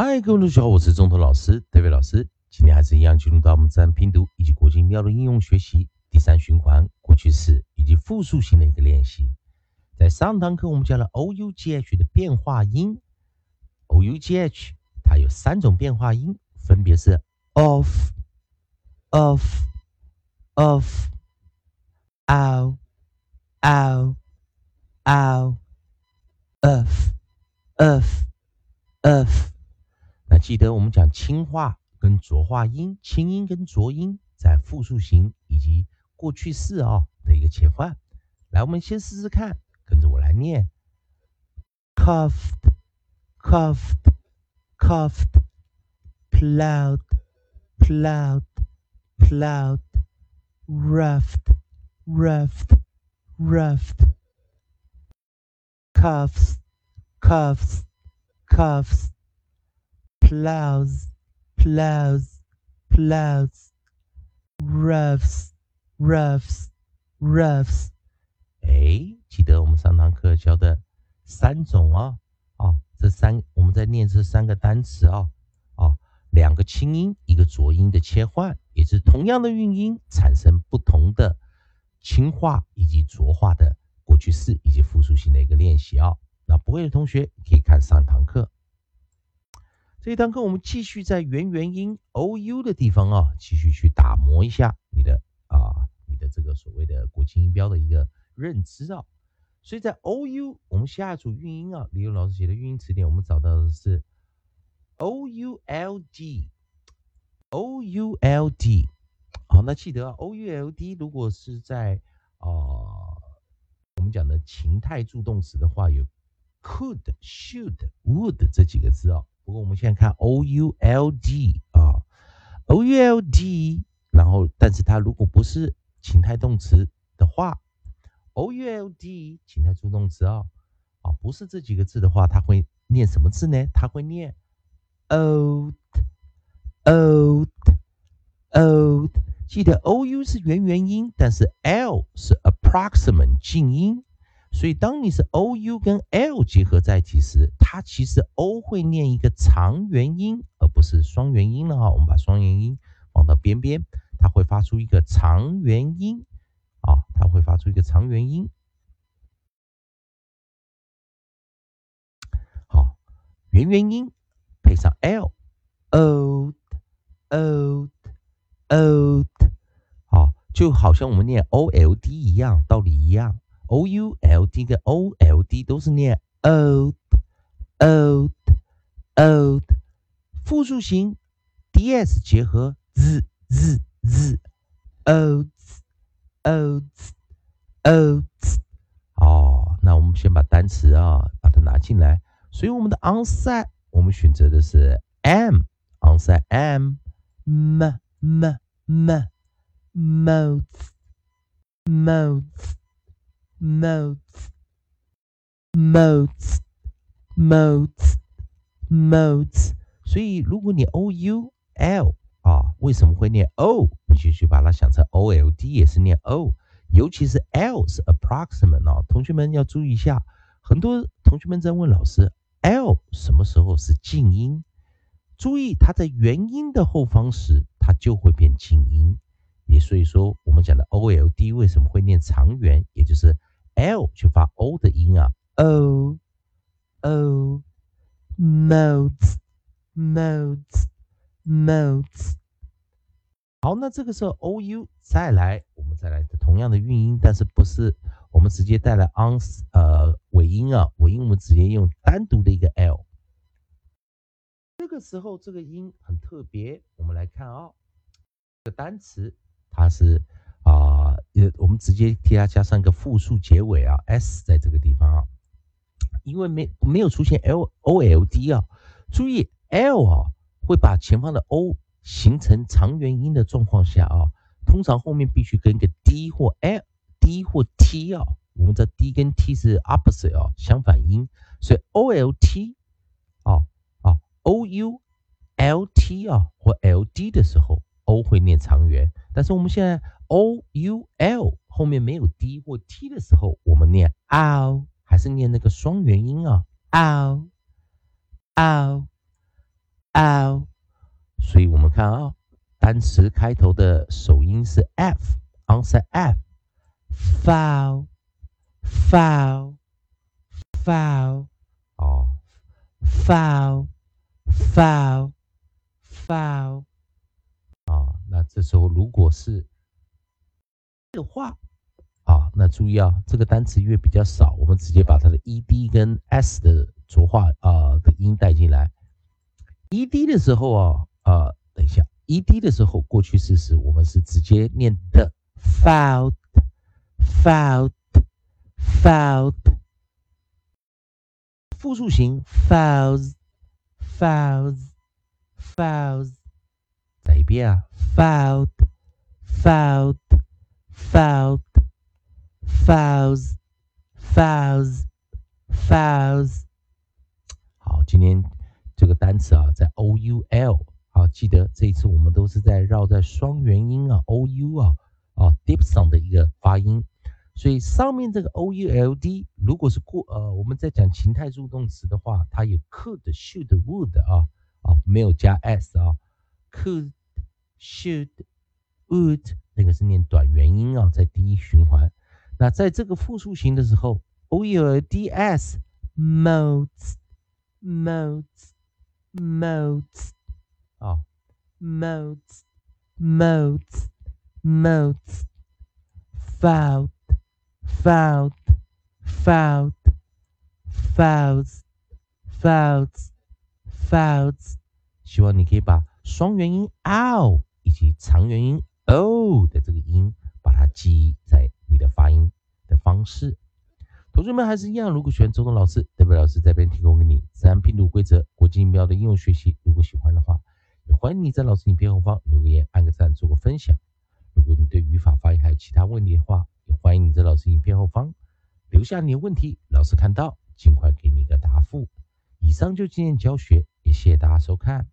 嗨，各位同学好，我是中头老师，David 老师。今天还是一样进入到我们自然拼读以及国际音标的应用学习第三循环过去式以及复数型的一个练习。在上堂课我们教了 o u g h 的变化音，o u g h 它有三种变化音，分别是 of、of、of、ow、ow、ow、of、of、of。记得我们讲清化跟浊化音清音跟浊音在复数形以及过去式啊的一个切换。来我们先试试看跟着我来念。Cuffed cuffed cuffed ploughed ploughed ruffed ruffed ruffed cuffs cuffs cuffs. Plows, plows, plows, roughs, roughs, roughs。哎，记得我们上堂课教的三种啊，啊，这三我们在念这三个单词啊，啊，两个轻音，一个浊音的切换，也是同样的韵音产生不同的轻化以及浊化的过去式以及复数型的一个练习啊。那不会的同学可以看上堂课。这一堂课我们继续在元元音 o u 的地方啊，继续去打磨一下你的啊，你的这个所谓的国际音标的一个认知啊。所以在 o u 我们下一组韵音啊，李勇老师写的韵音词典，我们找到的是 o u l d o u l d。好，那记得啊，o u l d 如果是在啊我们讲的情态助动词的话，有 could、should、would 这几个字啊。不过我们现在看 o u l d 啊，o u l d，然后但是它如果不是情态动词的话，o u l d 情态助动词啊，啊不是这几个字的话，它会念什么字呢？它会念 old，old，old。记得 o u 是元元音，但是 l 是 approximate 静音。所以，当你是 o u 跟 l 结合在一起时，它其实 o 会念一个长元音，而不是双元音了哈。我们把双元音放到边边，它会发出一个长元音啊，它会发出一个长元音。好，元元音配上 l，old，old，old，好，就好像我们念 o l d 一样，道理一样。O u l d 跟 o l d 都是念 old old old，复数型 d s 结合 z z z old old old。哦，那我们先把单词啊把它拿进来。所以我们的 onside 我们选择的是 m onside m m m m mouth mouth。Modes, modes, modes, modes。所以如果你 o u l 啊，为什么会念 o？你就去把它想成 o l d，也是念 o。尤其是 l 是 approximate 啊，同学们要注意一下。很多同学们在问老师，l 什么时候是静音？注意它在元音的后方时，它就会变静音。也所以说，我们讲的 o l d 为什么会念长元？也就是 L 去发 O 的音啊，O O modes modes modes。好，那这个时候 O U 再来，我们再来同样的韵音，但是不是我们直接带来 on 呃尾音啊？尾音我们直接用单独的一个 L。这个时候这个音很特别，我们来看啊，这个单词它是。呃，我们直接替它加上一个复数结尾啊，s 在这个地方啊，因为没没有出现 l o l d 啊，注意 l 啊会把前方的 o 形成长元音的状况下啊，通常后面必须跟个 d 或 l d 或 t 啊，我们的 d 跟 t 是 opposite 啊，相反音，所以 o l t 啊啊 o u l t 啊或 l d 的时候，o 会念长元，但是我们现在。o u l 后面没有 d 或 t 的时候，我们念 ow，还是念那个双元音啊？ow ow foul。所以我们看啊，单词开头的首音是 f，onset f，foul，foul，foul，哦，foul，foul，foul。这时候如果是的话。啊，那注意啊，这个单词因为比较少，我们直接把它的 e d 跟 s 的浊化啊的音带进来。e d 的时候啊啊，等一下，e d 的时候过去式时我们是直接念的 fouled，fouled，fouled，复数型 fouls，fouls，fouls，再一遍啊，fouled，fouled，fouled。Fouls, fouls, fouls。好，今天这个单词啊，在 O U L。好，记得这一次我们都是在绕在双元音啊，O U 啊啊 diphthong 的一个发音。所以上面这个 O U L D，如果是过呃，我们在讲情态助动词的话，它有 could, should, would 啊啊，没有加 s 啊，could, should, would，那个是念短元音啊，在第一循环。那在这个复数型的时候，o u d s modes modes modes 啊 modes modes modes found found found fouls fouls fouls，希望你可以把双元音 ow 以及长元音 o 的这个音把它记忆在。你的发音的方式，同学们还是一样。如果喜欢周东老师，代表老师这边提供给你自然拼读规则、国际音标的应用学习。如果喜欢的话，也欢迎你在老师影片后方留个言、按个赞、做个分享。如果你对语法、发音还有其他问题的话，也欢迎你在老师影片后方留下你的问题，老师看到尽快给你一个答复。以上就今天教学，也谢谢大家收看。